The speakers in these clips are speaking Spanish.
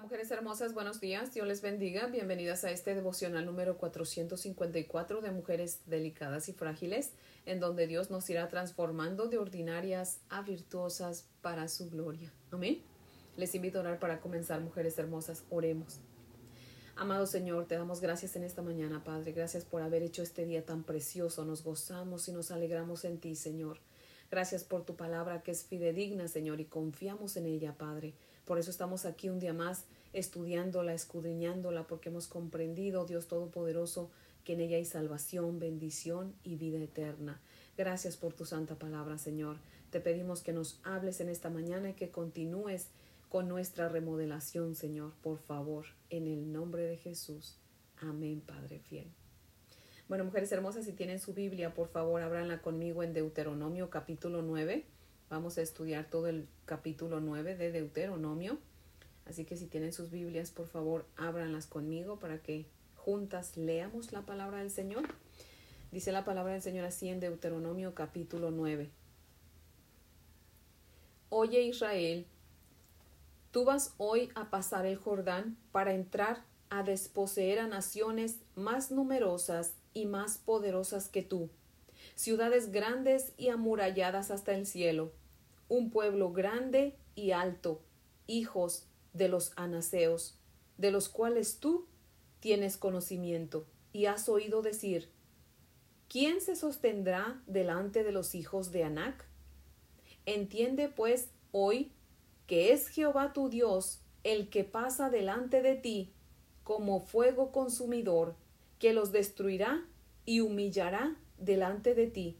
mujeres hermosas, buenos días, Dios les bendiga, bienvenidas a este devocional número 454 de mujeres delicadas y frágiles, en donde Dios nos irá transformando de ordinarias a virtuosas para su gloria. Amén. Les invito a orar para comenzar, mujeres hermosas, oremos. Amado Señor, te damos gracias en esta mañana, Padre, gracias por haber hecho este día tan precioso, nos gozamos y nos alegramos en ti, Señor. Gracias por tu palabra que es fidedigna, Señor, y confiamos en ella, Padre. Por eso estamos aquí un día más estudiándola, escudriñándola, porque hemos comprendido, Dios Todopoderoso, que en ella hay salvación, bendición y vida eterna. Gracias por tu santa palabra, Señor. Te pedimos que nos hables en esta mañana y que continúes con nuestra remodelación, Señor, por favor, en el nombre de Jesús. Amén, Padre fiel. Bueno, mujeres hermosas, si tienen su Biblia, por favor, ábranla conmigo en Deuteronomio capítulo 9. Vamos a estudiar todo el capítulo 9 de Deuteronomio. Así que si tienen sus Biblias, por favor, ábranlas conmigo para que juntas leamos la palabra del Señor. Dice la palabra del Señor así en Deuteronomio capítulo 9. Oye Israel, tú vas hoy a pasar el Jordán para entrar a desposeer a naciones más numerosas y más poderosas que tú, ciudades grandes y amuralladas hasta el cielo un pueblo grande y alto, hijos de los anaseos, de los cuales tú tienes conocimiento y has oído decir, ¿quién se sostendrá delante de los hijos de Anac? Entiende pues hoy que es Jehová tu Dios el que pasa delante de ti como fuego consumidor, que los destruirá y humillará delante de ti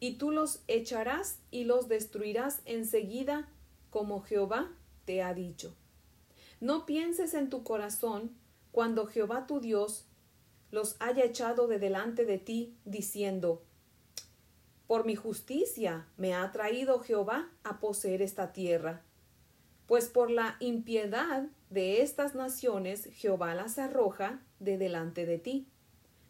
y tú los echarás y los destruirás enseguida, como Jehová te ha dicho. No pienses en tu corazón cuando Jehová tu Dios los haya echado de delante de ti, diciendo, Por mi justicia me ha traído Jehová a poseer esta tierra. Pues por la impiedad de estas naciones Jehová las arroja de delante de ti.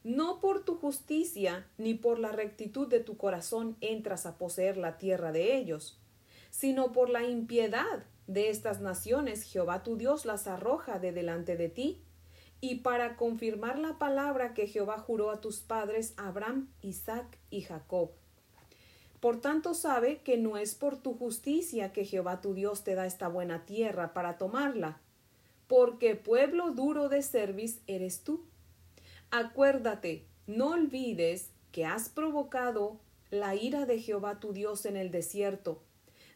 No por tu justicia ni por la rectitud de tu corazón entras a poseer la tierra de ellos, sino por la impiedad de estas naciones Jehová tu Dios las arroja de delante de ti, y para confirmar la palabra que Jehová juró a tus padres Abraham, Isaac y Jacob. Por tanto sabe que no es por tu justicia que Jehová tu Dios te da esta buena tierra para tomarla, porque pueblo duro de cerviz eres tú Acuérdate, no olvides que has provocado la ira de Jehová tu Dios en el desierto,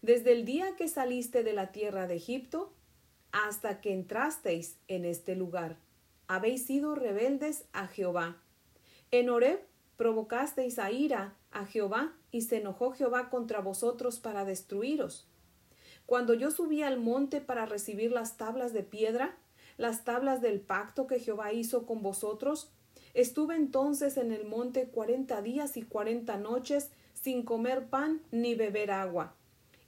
desde el día que saliste de la tierra de Egipto hasta que entrasteis en este lugar. Habéis sido rebeldes a Jehová. En Horeb provocasteis a ira a Jehová y se enojó Jehová contra vosotros para destruiros. Cuando yo subí al monte para recibir las tablas de piedra, las tablas del pacto que Jehová hizo con vosotros, Estuve entonces en el monte cuarenta días y cuarenta noches sin comer pan ni beber agua.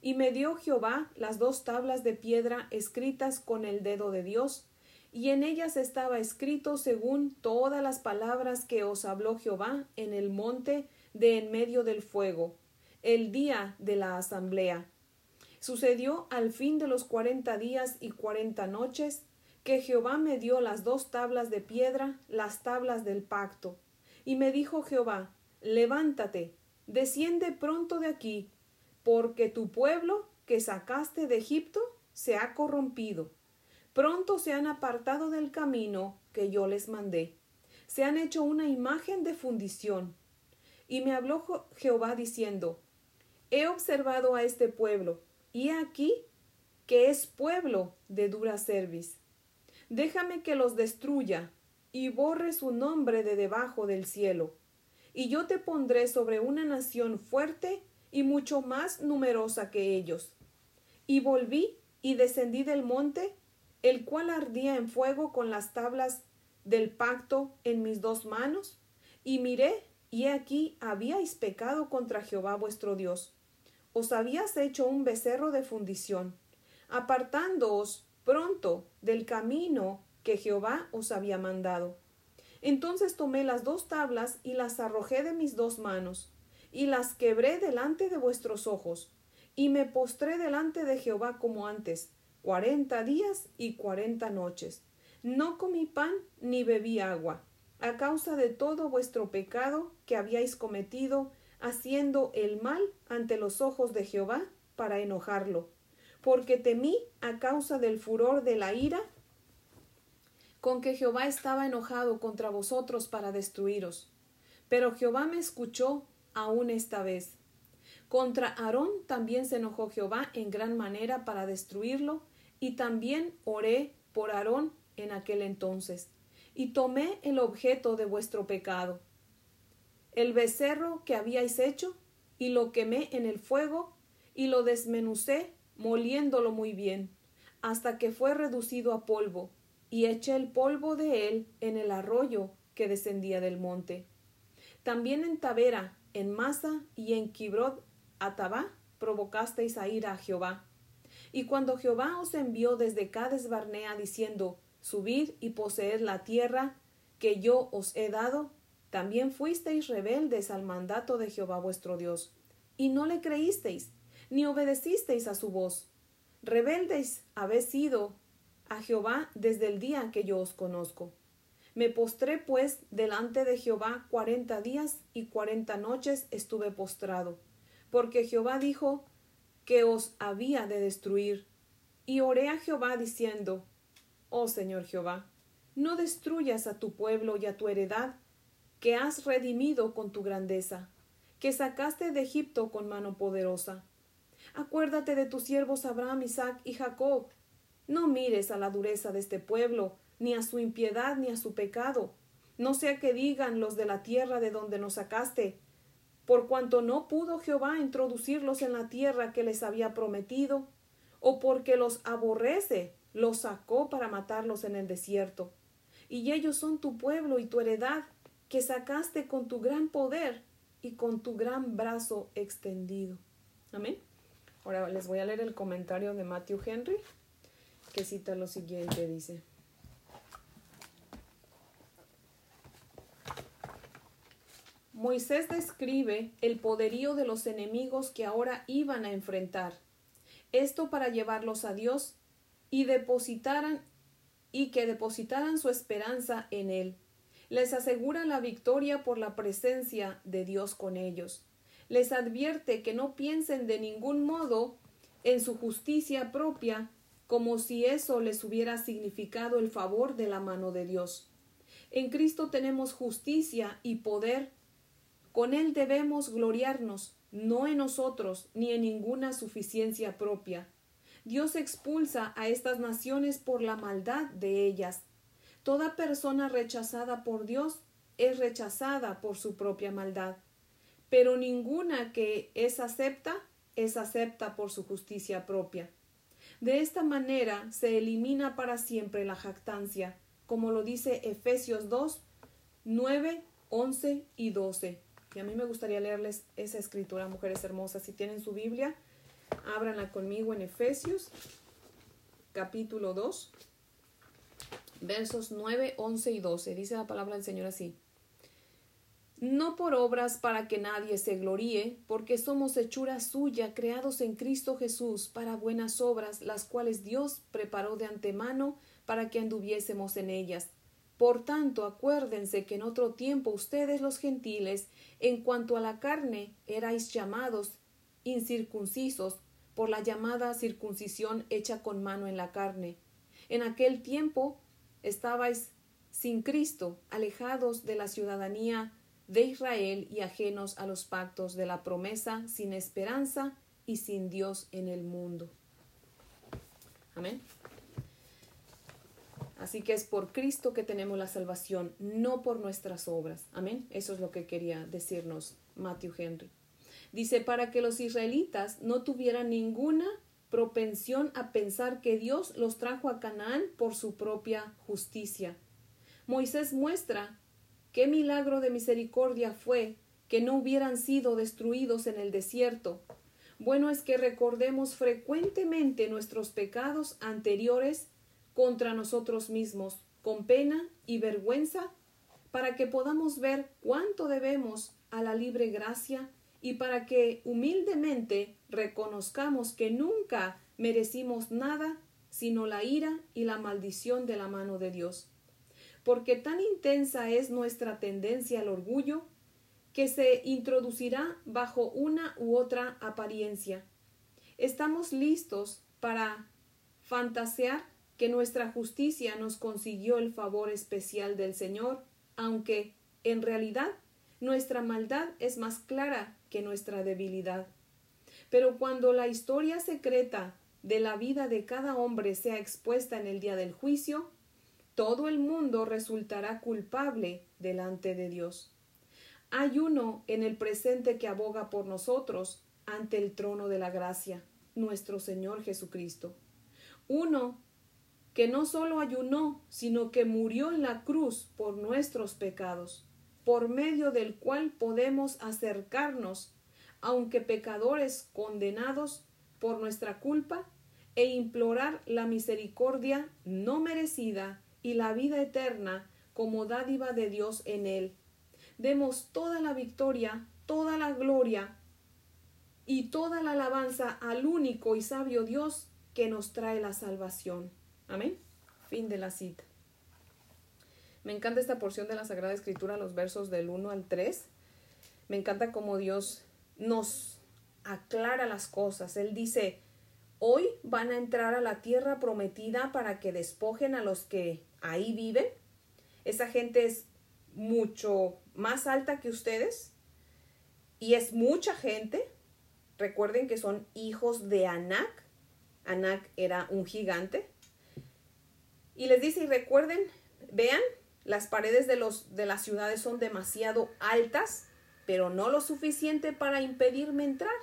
Y me dio Jehová las dos tablas de piedra escritas con el dedo de Dios, y en ellas estaba escrito según todas las palabras que os habló Jehová en el monte de en medio del fuego, el día de la asamblea. Sucedió al fin de los cuarenta días y cuarenta noches que Jehová me dio las dos tablas de piedra, las tablas del pacto. Y me dijo Jehová, levántate, desciende pronto de aquí, porque tu pueblo que sacaste de Egipto se ha corrompido. Pronto se han apartado del camino que yo les mandé. Se han hecho una imagen de fundición. Y me habló Jehová diciendo, He observado a este pueblo, y aquí que es pueblo de dura cerviz déjame que los destruya y borre su nombre de debajo del cielo. Y yo te pondré sobre una nación fuerte y mucho más numerosa que ellos. Y volví y descendí del monte, el cual ardía en fuego con las tablas del pacto en mis dos manos, y miré, y aquí habíais pecado contra Jehová vuestro Dios. Os habías hecho un becerro de fundición, apartándoos pronto del camino que Jehová os había mandado. Entonces tomé las dos tablas y las arrojé de mis dos manos, y las quebré delante de vuestros ojos, y me postré delante de Jehová como antes, cuarenta días y cuarenta noches. No comí pan ni bebí agua, a causa de todo vuestro pecado que habíais cometido, haciendo el mal ante los ojos de Jehová para enojarlo, porque temí a causa del furor de la ira con que Jehová estaba enojado contra vosotros para destruiros. Pero Jehová me escuchó aún esta vez. Contra Aarón también se enojó Jehová en gran manera para destruirlo, y también oré por Aarón en aquel entonces, y tomé el objeto de vuestro pecado, el becerro que habíais hecho, y lo quemé en el fuego, y lo desmenucé, moliéndolo muy bien, hasta que fue reducido a polvo, y eché el polvo de él en el arroyo que descendía del monte. También en Tavera, en Masa y en Kibrod Atabá provocasteis a ir a Jehová. Y cuando Jehová os envió desde Cades Barnea diciendo, Subid y poseed la tierra que yo os he dado, también fuisteis rebeldes al mandato de Jehová vuestro Dios, y no le creísteis, ni obedecisteis a su voz. Rebeldes habéis sido a Jehová desde el día que yo os conozco. Me postré pues delante de Jehová cuarenta días y cuarenta noches estuve postrado, porque Jehová dijo que os había de destruir. Y oré a Jehová diciendo, Oh Señor Jehová, no destruyas a tu pueblo y a tu heredad, que has redimido con tu grandeza, que sacaste de Egipto con mano poderosa. Acuérdate de tus siervos Abraham, Isaac y Jacob, no mires a la dureza de este pueblo, ni a su impiedad, ni a su pecado. No sea que digan los de la tierra de donde nos sacaste, por cuanto no pudo Jehová introducirlos en la tierra que les había prometido, o porque los aborrece, los sacó para matarlos en el desierto. Y ellos son tu pueblo y tu heredad, que sacaste con tu gran poder y con tu gran brazo extendido. Amén. Ahora les voy a leer el comentario de Matthew Henry que cita lo siguiente, dice. Moisés describe el poderío de los enemigos que ahora iban a enfrentar. Esto para llevarlos a Dios y depositaran y que depositaran su esperanza en él. Les asegura la victoria por la presencia de Dios con ellos. Les advierte que no piensen de ningún modo en su justicia propia como si eso les hubiera significado el favor de la mano de Dios. En Cristo tenemos justicia y poder. Con Él debemos gloriarnos, no en nosotros ni en ninguna suficiencia propia. Dios expulsa a estas naciones por la maldad de ellas. Toda persona rechazada por Dios es rechazada por su propia maldad, pero ninguna que es acepta es acepta por su justicia propia. De esta manera se elimina para siempre la jactancia, como lo dice Efesios 2, 9, 11 y 12. Y a mí me gustaría leerles esa escritura, mujeres hermosas. Si tienen su Biblia, ábranla conmigo en Efesios, capítulo 2, versos 9, 11 y 12. Dice la palabra del Señor así no por obras para que nadie se gloríe, porque somos hechura suya, creados en Cristo Jesús para buenas obras, las cuales Dios preparó de antemano para que anduviésemos en ellas. Por tanto, acuérdense que en otro tiempo ustedes los gentiles, en cuanto a la carne, erais llamados incircuncisos por la llamada circuncisión hecha con mano en la carne. En aquel tiempo estabais sin Cristo, alejados de la ciudadanía de Israel y ajenos a los pactos de la promesa, sin esperanza y sin Dios en el mundo. Amén. Así que es por Cristo que tenemos la salvación, no por nuestras obras. Amén. Eso es lo que quería decirnos Matthew Henry. Dice, para que los israelitas no tuvieran ninguna propensión a pensar que Dios los trajo a Canaán por su propia justicia. Moisés muestra Qué milagro de misericordia fue que no hubieran sido destruidos en el desierto. Bueno es que recordemos frecuentemente nuestros pecados anteriores contra nosotros mismos, con pena y vergüenza, para que podamos ver cuánto debemos a la libre gracia y para que humildemente reconozcamos que nunca merecimos nada sino la ira y la maldición de la mano de Dios. Porque tan intensa es nuestra tendencia al orgullo, que se introducirá bajo una u otra apariencia. Estamos listos para fantasear que nuestra justicia nos consiguió el favor especial del Señor, aunque, en realidad, nuestra maldad es más clara que nuestra debilidad. Pero cuando la historia secreta de la vida de cada hombre sea expuesta en el día del juicio, todo el mundo resultará culpable delante de Dios. Hay uno en el presente que aboga por nosotros ante el trono de la gracia, nuestro Señor Jesucristo. Uno que no solo ayunó, sino que murió en la cruz por nuestros pecados, por medio del cual podemos acercarnos, aunque pecadores condenados por nuestra culpa, e implorar la misericordia no merecida y la vida eterna como dádiva de Dios en él. Demos toda la victoria, toda la gloria y toda la alabanza al único y sabio Dios que nos trae la salvación. Amén. Fin de la cita. Me encanta esta porción de la Sagrada Escritura, los versos del 1 al 3. Me encanta cómo Dios nos aclara las cosas. Él dice, hoy van a entrar a la tierra prometida para que despojen a los que ahí viven. Esa gente es mucho más alta que ustedes y es mucha gente. Recuerden que son hijos de Anak. Anak era un gigante. Y les dice, y recuerden, vean, las paredes de, los, de las ciudades son demasiado altas, pero no lo suficiente para impedirme entrar.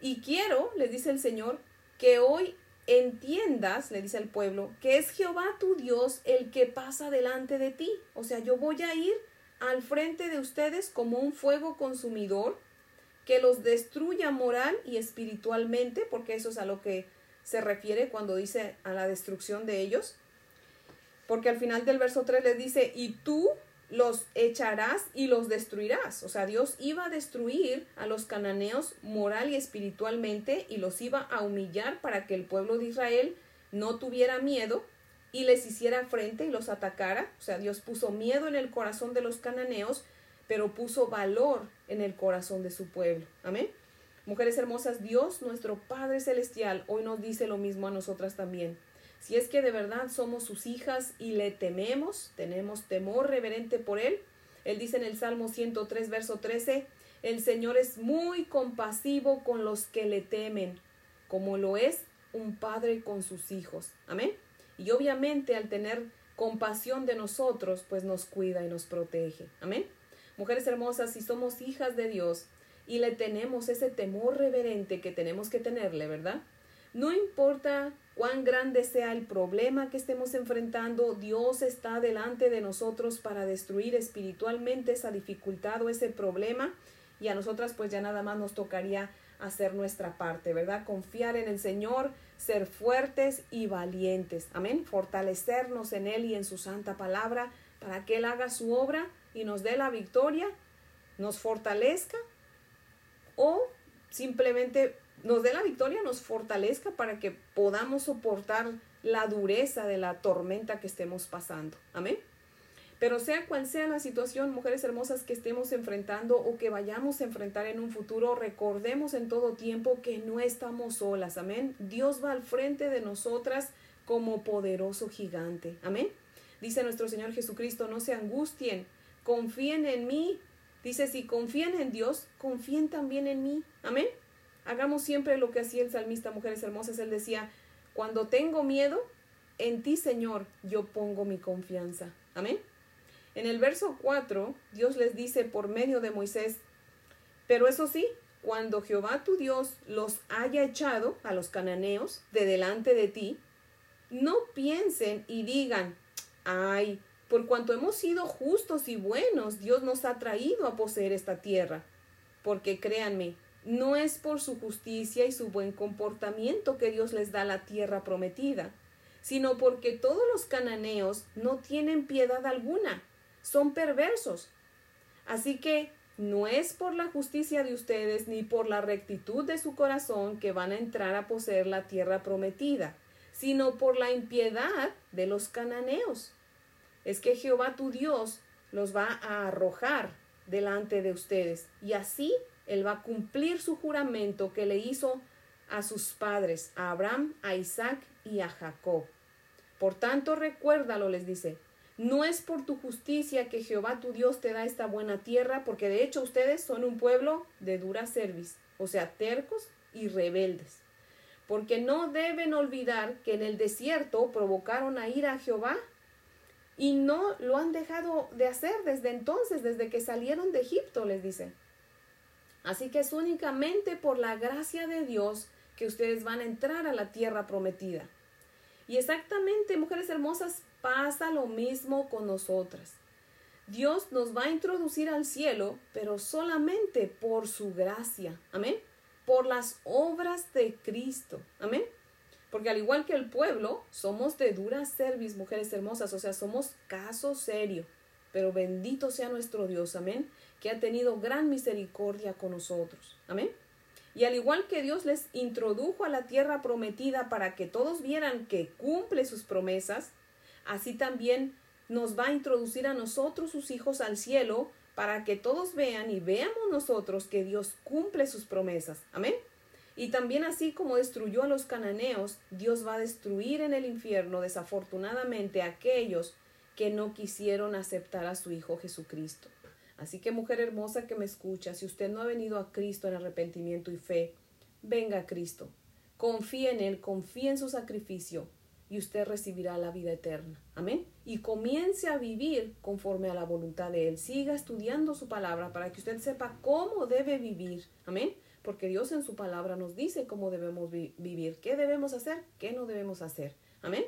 Y quiero, le dice el Señor, que hoy entiendas, le dice el pueblo, que es Jehová tu Dios el que pasa delante de ti. O sea, yo voy a ir al frente de ustedes como un fuego consumidor que los destruya moral y espiritualmente, porque eso es a lo que se refiere cuando dice a la destrucción de ellos. Porque al final del verso 3 les dice, y tú los echarás y los destruirás. O sea, Dios iba a destruir a los cananeos moral y espiritualmente y los iba a humillar para que el pueblo de Israel no tuviera miedo y les hiciera frente y los atacara. O sea, Dios puso miedo en el corazón de los cananeos, pero puso valor en el corazón de su pueblo. Amén. Mujeres hermosas, Dios, nuestro Padre Celestial, hoy nos dice lo mismo a nosotras también. Si es que de verdad somos sus hijas y le tememos, tenemos temor reverente por Él. Él dice en el Salmo 103, verso 13, el Señor es muy compasivo con los que le temen, como lo es un padre con sus hijos. Amén. Y obviamente al tener compasión de nosotros, pues nos cuida y nos protege. Amén. Mujeres hermosas, si somos hijas de Dios y le tenemos ese temor reverente que tenemos que tenerle, ¿verdad? No importa cuán grande sea el problema que estemos enfrentando, Dios está delante de nosotros para destruir espiritualmente esa dificultad o ese problema y a nosotras pues ya nada más nos tocaría hacer nuestra parte, ¿verdad? Confiar en el Señor, ser fuertes y valientes. Amén. Fortalecernos en Él y en su santa palabra para que Él haga su obra y nos dé la victoria, nos fortalezca o simplemente nos dé la victoria, nos fortalezca para que podamos soportar la dureza de la tormenta que estemos pasando. Amén. Pero sea cual sea la situación, mujeres hermosas, que estemos enfrentando o que vayamos a enfrentar en un futuro, recordemos en todo tiempo que no estamos solas. Amén. Dios va al frente de nosotras como poderoso gigante. Amén. Dice nuestro Señor Jesucristo, no se angustien, confíen en mí. Dice, si confían en Dios, confíen también en mí. Amén. Hagamos siempre lo que hacía el salmista, mujeres hermosas. Él decía, cuando tengo miedo, en ti, Señor, yo pongo mi confianza. Amén. En el verso 4, Dios les dice por medio de Moisés, pero eso sí, cuando Jehová tu Dios los haya echado a los cananeos de delante de ti, no piensen y digan, ay, por cuanto hemos sido justos y buenos, Dios nos ha traído a poseer esta tierra. Porque créanme, no es por su justicia y su buen comportamiento que Dios les da la tierra prometida, sino porque todos los cananeos no tienen piedad alguna, son perversos. Así que no es por la justicia de ustedes ni por la rectitud de su corazón que van a entrar a poseer la tierra prometida, sino por la impiedad de los cananeos. Es que Jehová tu Dios los va a arrojar delante de ustedes, y así él va a cumplir su juramento que le hizo a sus padres, a Abraham, a Isaac y a Jacob. Por tanto, recuérdalo, les dice, no es por tu justicia que Jehová tu Dios te da esta buena tierra, porque de hecho ustedes son un pueblo de dura cerviz, o sea, tercos y rebeldes. Porque no deben olvidar que en el desierto provocaron a ir a Jehová y no lo han dejado de hacer desde entonces, desde que salieron de Egipto, les dice. Así que es únicamente por la gracia de Dios que ustedes van a entrar a la tierra prometida. Y exactamente, mujeres hermosas, pasa lo mismo con nosotras. Dios nos va a introducir al cielo, pero solamente por su gracia. Amén. Por las obras de Cristo. Amén. Porque al igual que el pueblo, somos de dura cerviz, mujeres hermosas, o sea, somos caso serio. Pero bendito sea nuestro Dios, amén, que ha tenido gran misericordia con nosotros. Amén. Y al igual que Dios les introdujo a la tierra prometida para que todos vieran que cumple sus promesas, así también nos va a introducir a nosotros, sus hijos, al cielo, para que todos vean y veamos nosotros que Dios cumple sus promesas. Amén. Y también así como destruyó a los cananeos, Dios va a destruir en el infierno desafortunadamente a aquellos que no quisieron aceptar a su Hijo Jesucristo. Así que mujer hermosa que me escucha, si usted no ha venido a Cristo en arrepentimiento y fe, venga a Cristo. Confíe en Él, confíe en su sacrificio y usted recibirá la vida eterna. Amén. Y comience a vivir conforme a la voluntad de Él. Siga estudiando su palabra para que usted sepa cómo debe vivir. Amén. Porque Dios en su palabra nos dice cómo debemos vivir, qué debemos hacer, qué no debemos hacer. Amén.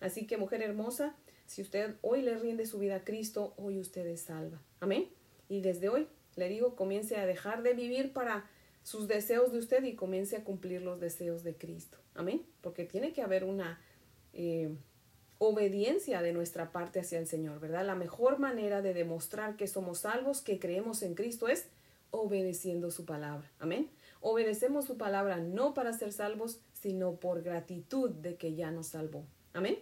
Así que mujer hermosa, si usted hoy le rinde su vida a Cristo, hoy usted es salva. Amén. Y desde hoy, le digo, comience a dejar de vivir para sus deseos de usted y comience a cumplir los deseos de Cristo. Amén. Porque tiene que haber una eh, obediencia de nuestra parte hacia el Señor, ¿verdad? La mejor manera de demostrar que somos salvos, que creemos en Cristo, es obedeciendo su palabra. Amén. Obedecemos su palabra no para ser salvos, sino por gratitud de que ya nos salvó. Amén.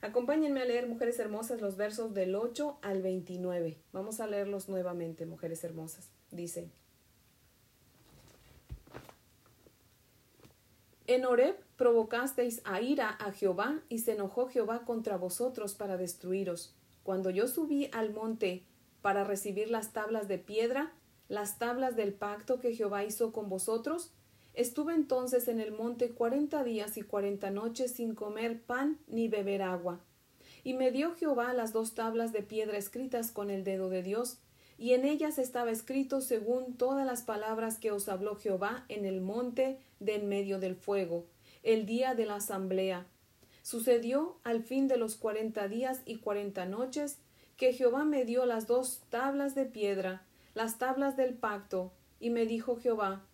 Acompáñenme a leer, mujeres hermosas, los versos del 8 al 29. Vamos a leerlos nuevamente, mujeres hermosas. Dice, En Horeb provocasteis a ira a Jehová, y se enojó Jehová contra vosotros para destruiros. Cuando yo subí al monte para recibir las tablas de piedra, las tablas del pacto que Jehová hizo con vosotros, estuve entonces en el monte cuarenta días y cuarenta noches sin comer pan ni beber agua. Y me dio Jehová las dos tablas de piedra escritas con el dedo de Dios, y en ellas estaba escrito según todas las palabras que os habló Jehová en el monte de en medio del fuego, el día de la asamblea. Sucedió al fin de los cuarenta días y cuarenta noches que Jehová me dio las dos tablas de piedra, las tablas del pacto, y me dijo Jehová,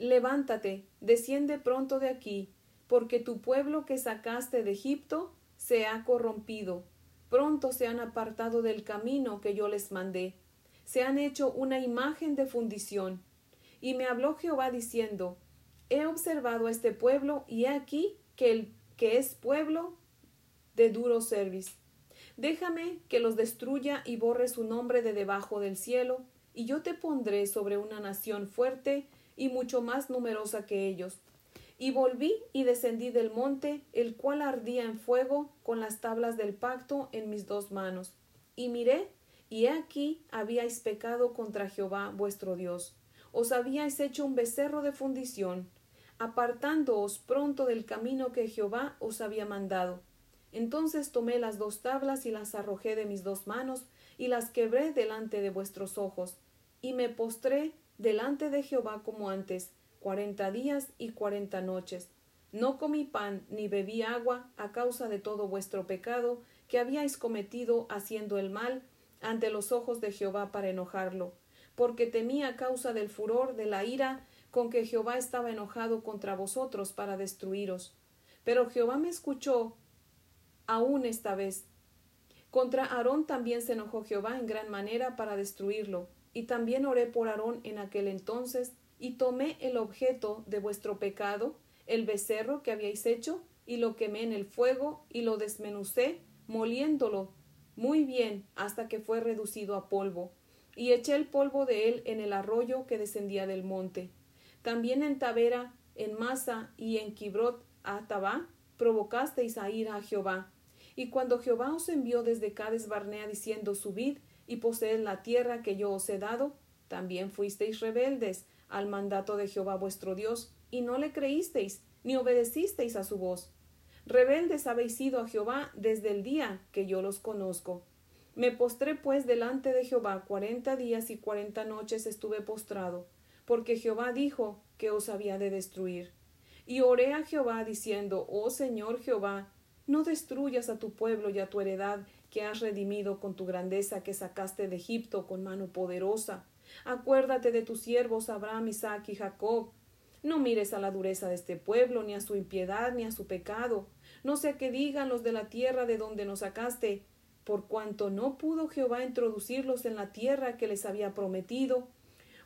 Levántate, desciende pronto de aquí, porque tu pueblo que sacaste de Egipto se ha corrompido, pronto se han apartado del camino que yo les mandé se han hecho una imagen de fundición. Y me habló Jehová diciendo, He observado a este pueblo, y he aquí que, el, que es pueblo de duro servicio. Déjame que los destruya y borre su nombre de debajo del cielo, y yo te pondré sobre una nación fuerte y mucho más numerosa que ellos. Y volví y descendí del monte, el cual ardía en fuego, con las tablas del pacto en mis dos manos. Y miré, y he aquí habíais pecado contra Jehová vuestro Dios. Os habíais hecho un becerro de fundición, apartándoos pronto del camino que Jehová os había mandado. Entonces tomé las dos tablas y las arrojé de mis dos manos, y las quebré delante de vuestros ojos, y me postré delante de Jehová como antes, cuarenta días y cuarenta noches. No comí pan ni bebí agua a causa de todo vuestro pecado que habíais cometido haciendo el mal ante los ojos de Jehová para enojarlo, porque temía a causa del furor de la ira con que Jehová estaba enojado contra vosotros para destruiros. Pero Jehová me escuchó aún esta vez. Contra Aarón también se enojó Jehová en gran manera para destruirlo, y también oré por Aarón en aquel entonces, y tomé el objeto de vuestro pecado, el becerro que habíais hecho, y lo quemé en el fuego y lo desmenucé, moliéndolo muy bien hasta que fue reducido a polvo, y eché el polvo de él en el arroyo que descendía del monte. También en Tavera, en Masa y en Kibrot Atabá provocasteis a ira a Jehová. Y cuando Jehová os envió desde Cades Barnea diciendo subid y poseed la tierra que yo os he dado, también fuisteis rebeldes al mandato de Jehová vuestro Dios, y no le creísteis, ni obedecisteis a su voz. Rebeldes habéis sido a Jehová desde el día que yo los conozco. Me postré pues delante de Jehová cuarenta días y cuarenta noches estuve postrado, porque Jehová dijo que os había de destruir. Y oré a Jehová diciendo, Oh Señor Jehová, no destruyas a tu pueblo y a tu heredad que has redimido con tu grandeza que sacaste de Egipto con mano poderosa. Acuérdate de tus siervos Abraham, Isaac y Jacob, no mires a la dureza de este pueblo, ni a su impiedad, ni a su pecado. No sea que digan los de la tierra de donde nos sacaste, por cuanto no pudo Jehová introducirlos en la tierra que les había prometido,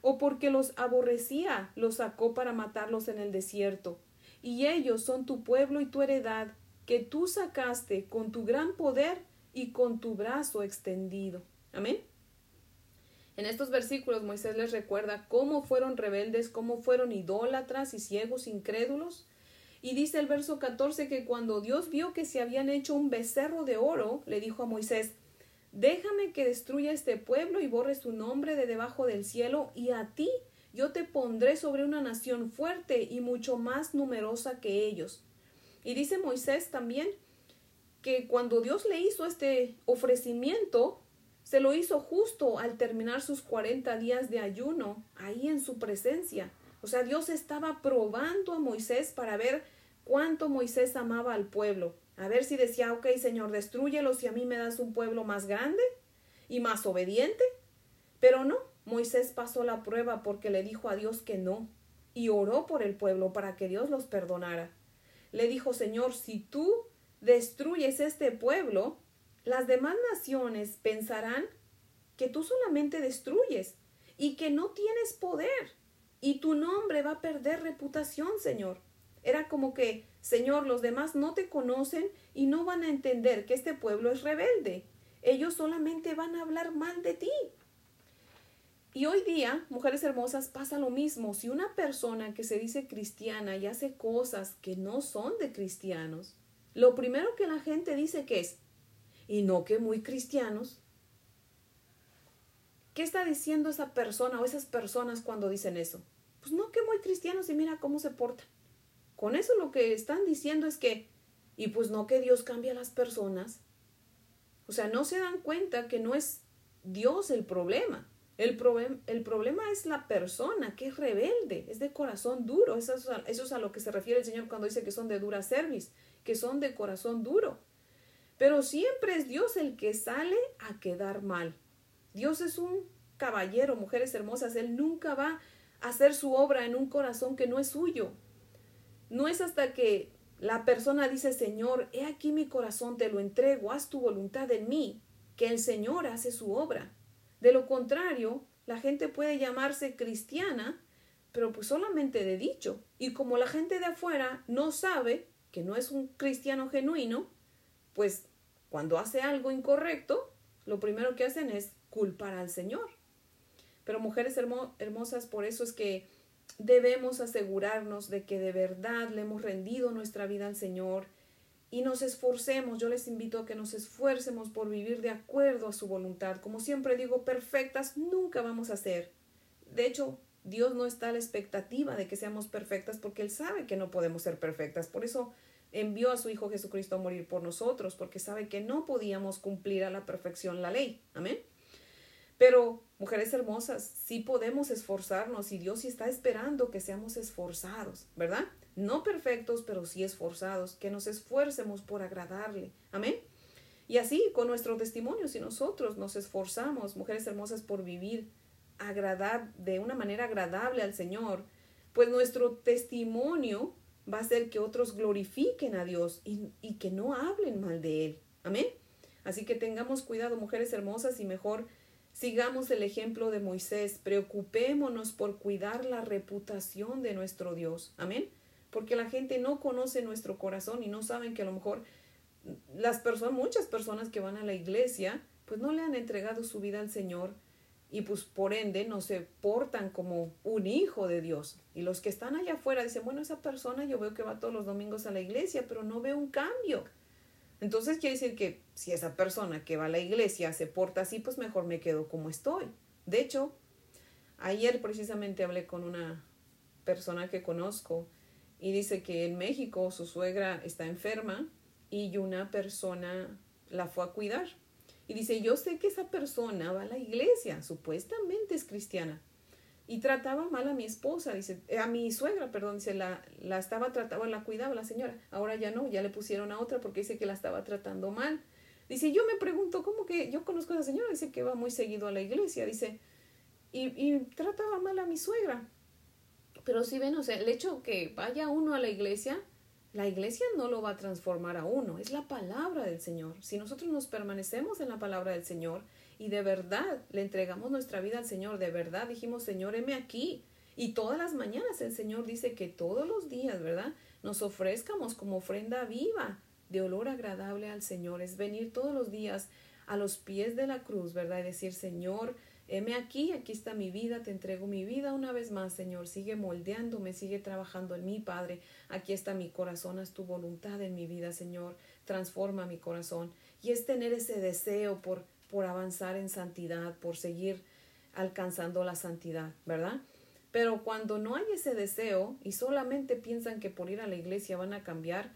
o porque los aborrecía, los sacó para matarlos en el desierto. Y ellos son tu pueblo y tu heredad, que tú sacaste con tu gran poder y con tu brazo extendido. Amén. En estos versículos Moisés les recuerda cómo fueron rebeldes, cómo fueron idólatras y ciegos, incrédulos. Y dice el verso 14 que cuando Dios vio que se habían hecho un becerro de oro, le dijo a Moisés, Déjame que destruya este pueblo y borre su nombre de debajo del cielo, y a ti yo te pondré sobre una nación fuerte y mucho más numerosa que ellos. Y dice Moisés también que cuando Dios le hizo este ofrecimiento, se lo hizo justo al terminar sus cuarenta días de ayuno, ahí en su presencia. O sea, Dios estaba probando a Moisés para ver cuánto Moisés amaba al pueblo. A ver si decía, ok, Señor, destruyelo si a mí me das un pueblo más grande y más obediente. Pero no, Moisés pasó la prueba porque le dijo a Dios que no y oró por el pueblo para que Dios los perdonara. Le dijo, Señor, si tú destruyes este pueblo, las demás naciones pensarán que tú solamente destruyes y que no tienes poder y tu nombre va a perder reputación, Señor. Era como que, Señor, los demás no te conocen y no van a entender que este pueblo es rebelde. Ellos solamente van a hablar mal de ti. Y hoy día, mujeres hermosas, pasa lo mismo. Si una persona que se dice cristiana y hace cosas que no son de cristianos, lo primero que la gente dice que es, y no que muy cristianos. ¿Qué está diciendo esa persona o esas personas cuando dicen eso? Pues no que muy cristianos y mira cómo se portan. Con eso lo que están diciendo es que, y pues no que Dios cambia a las personas. O sea, no se dan cuenta que no es Dios el problema. El, el problema es la persona que es rebelde, es de corazón duro. Eso es, a, eso es a lo que se refiere el Señor cuando dice que son de dura cerviz, que son de corazón duro. Pero siempre es Dios el que sale a quedar mal. Dios es un caballero, mujeres hermosas. Él nunca va a hacer su obra en un corazón que no es suyo. No es hasta que la persona dice, Señor, he aquí mi corazón, te lo entrego, haz tu voluntad en mí, que el Señor hace su obra. De lo contrario, la gente puede llamarse cristiana, pero pues solamente de dicho. Y como la gente de afuera no sabe que no es un cristiano genuino, pues cuando hace algo incorrecto, lo primero que hacen es culpar al Señor. Pero mujeres hermosas, por eso es que debemos asegurarnos de que de verdad le hemos rendido nuestra vida al Señor y nos esforcemos. Yo les invito a que nos esfuercemos por vivir de acuerdo a su voluntad. Como siempre digo, perfectas nunca vamos a ser. De hecho, Dios no está a la expectativa de que seamos perfectas porque Él sabe que no podemos ser perfectas. Por eso envió a su Hijo Jesucristo a morir por nosotros, porque sabe que no podíamos cumplir a la perfección la ley. Amén. Pero, mujeres hermosas, sí podemos esforzarnos y Dios sí está esperando que seamos esforzados, ¿verdad? No perfectos, pero sí esforzados, que nos esfuercemos por agradarle. Amén. Y así, con nuestro testimonio, si nosotros nos esforzamos, mujeres hermosas, por vivir agradar, de una manera agradable al Señor, pues nuestro testimonio va a hacer que otros glorifiquen a Dios y, y que no hablen mal de Él. Amén. Así que tengamos cuidado, mujeres hermosas, y mejor sigamos el ejemplo de Moisés. Preocupémonos por cuidar la reputación de nuestro Dios. Amén. porque la gente no conoce nuestro corazón y no saben que a lo mejor las personas, muchas personas que van a la iglesia, pues no le han entregado su vida al Señor y pues por ende no se portan como un hijo de Dios. Y los que están allá afuera dicen, bueno, esa persona yo veo que va todos los domingos a la iglesia, pero no veo un cambio. Entonces quiere decir que si esa persona que va a la iglesia se porta así, pues mejor me quedo como estoy. De hecho, ayer precisamente hablé con una persona que conozco y dice que en México su suegra está enferma y una persona la fue a cuidar y dice, yo sé que esa persona va a la iglesia, supuestamente es cristiana, y trataba mal a mi esposa, dice, eh, a mi suegra, perdón, dice, la, la estaba tratando, la cuidaba la señora, ahora ya no, ya le pusieron a otra porque dice que la estaba tratando mal. Dice, yo me pregunto, ¿cómo que yo conozco a esa señora? Dice que va muy seguido a la iglesia, dice, y, y trataba mal a mi suegra. Pero si ven, o sea, el hecho que vaya uno a la iglesia, la iglesia no lo va a transformar a uno, es la palabra del Señor. Si nosotros nos permanecemos en la palabra del Señor y de verdad le entregamos nuestra vida al Señor, de verdad dijimos, Señor, heme aquí. Y todas las mañanas el Señor dice que todos los días, ¿verdad? Nos ofrezcamos como ofrenda viva de olor agradable al Señor. Es venir todos los días a los pies de la cruz, ¿verdad? Y decir, Señor, Heme aquí, aquí está mi vida, te entrego mi vida una vez más, Señor. Sigue moldeándome, sigue trabajando en mí, Padre. Aquí está mi corazón, haz tu voluntad en mi vida, Señor. Transforma mi corazón. Y es tener ese deseo por, por avanzar en santidad, por seguir alcanzando la santidad, ¿verdad? Pero cuando no hay ese deseo y solamente piensan que por ir a la iglesia van a cambiar,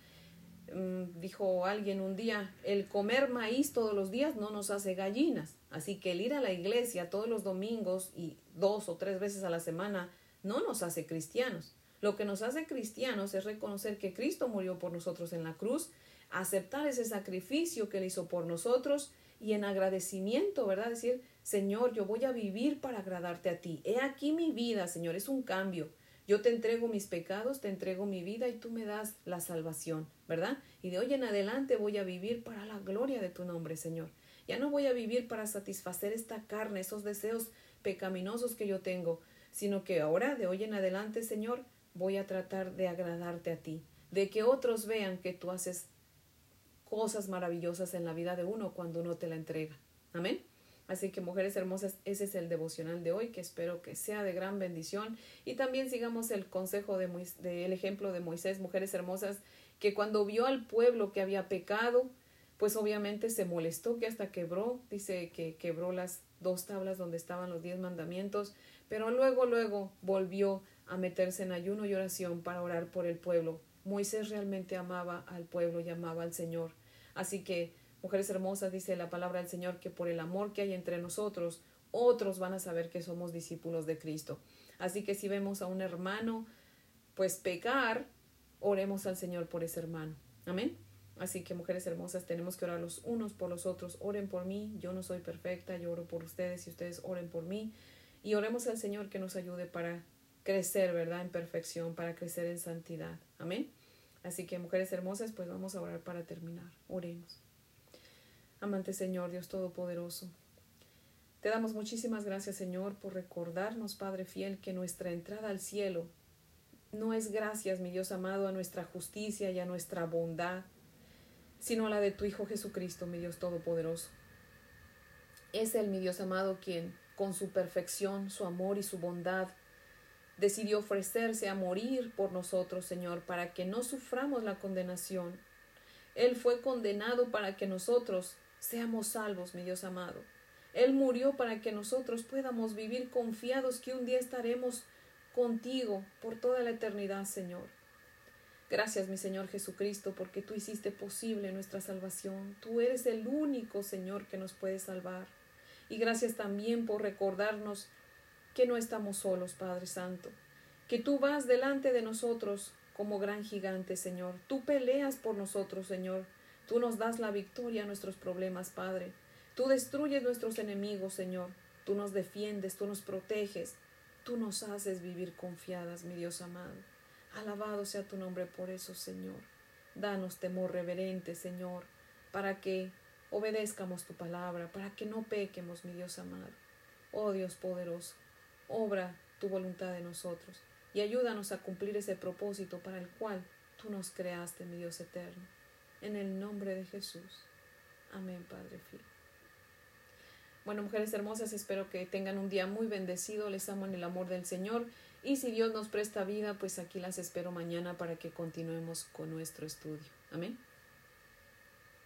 Mm, dijo alguien un día, el comer maíz todos los días no nos hace gallinas. Así que el ir a la iglesia todos los domingos y dos o tres veces a la semana no nos hace cristianos. Lo que nos hace cristianos es reconocer que Cristo murió por nosotros en la cruz, aceptar ese sacrificio que él hizo por nosotros y en agradecimiento, ¿verdad? Decir, Señor, yo voy a vivir para agradarte a ti. He aquí mi vida, Señor, es un cambio. Yo te entrego mis pecados, te entrego mi vida y tú me das la salvación, ¿verdad? Y de hoy en adelante voy a vivir para la gloria de tu nombre, Señor. Ya no voy a vivir para satisfacer esta carne, esos deseos pecaminosos que yo tengo, sino que ahora, de hoy en adelante, Señor, voy a tratar de agradarte a ti, de que otros vean que tú haces cosas maravillosas en la vida de uno cuando uno te la entrega. Amén. Así que mujeres hermosas, ese es el devocional de hoy que espero que sea de gran bendición y también sigamos el consejo de, ejemplo de Moisés, mujeres hermosas, que cuando vio al pueblo que había pecado, pues obviamente se molestó que hasta quebró, dice que quebró las dos tablas donde estaban los diez mandamientos, pero luego, luego volvió a meterse en ayuno y oración para orar por el pueblo. Moisés realmente amaba al pueblo y amaba al Señor. Así que Mujeres hermosas, dice la palabra del Señor, que por el amor que hay entre nosotros, otros van a saber que somos discípulos de Cristo. Así que si vemos a un hermano, pues pecar, oremos al Señor por ese hermano. Amén. Así que mujeres hermosas, tenemos que orar los unos por los otros. Oren por mí, yo no soy perfecta, yo oro por ustedes y ustedes oren por mí. Y oremos al Señor que nos ayude para crecer, ¿verdad? En perfección, para crecer en santidad. Amén. Así que mujeres hermosas, pues vamos a orar para terminar. Oremos. Amante Señor, Dios Todopoderoso. Te damos muchísimas gracias, Señor, por recordarnos, Padre fiel, que nuestra entrada al cielo no es gracias, mi Dios amado, a nuestra justicia y a nuestra bondad, sino a la de tu Hijo Jesucristo, mi Dios Todopoderoso. Es Él, mi Dios amado, quien, con su perfección, su amor y su bondad, decidió ofrecerse a morir por nosotros, Señor, para que no suframos la condenación. Él fue condenado para que nosotros Seamos salvos, mi Dios amado. Él murió para que nosotros podamos vivir confiados que un día estaremos contigo por toda la eternidad, Señor. Gracias, mi Señor Jesucristo, porque tú hiciste posible nuestra salvación. Tú eres el único, Señor, que nos puede salvar. Y gracias también por recordarnos que no estamos solos, Padre Santo, que tú vas delante de nosotros como gran gigante, Señor. Tú peleas por nosotros, Señor. Tú nos das la victoria a nuestros problemas, Padre. Tú destruyes nuestros enemigos, Señor. Tú nos defiendes, tú nos proteges. Tú nos haces vivir confiadas, mi Dios amado. Alabado sea tu nombre por eso, Señor. Danos temor reverente, Señor, para que obedezcamos tu palabra, para que no pequemos, mi Dios amado. Oh Dios poderoso, obra tu voluntad en nosotros. y ayúdanos a cumplir ese propósito para el cual tú nos creaste, mi Dios eterno. En el nombre de Jesús. Amén, Padre fiel. Bueno, mujeres hermosas, espero que tengan un día muy bendecido. Les amo en el amor del Señor. Y si Dios nos presta vida, pues aquí las espero mañana para que continuemos con nuestro estudio. Amén.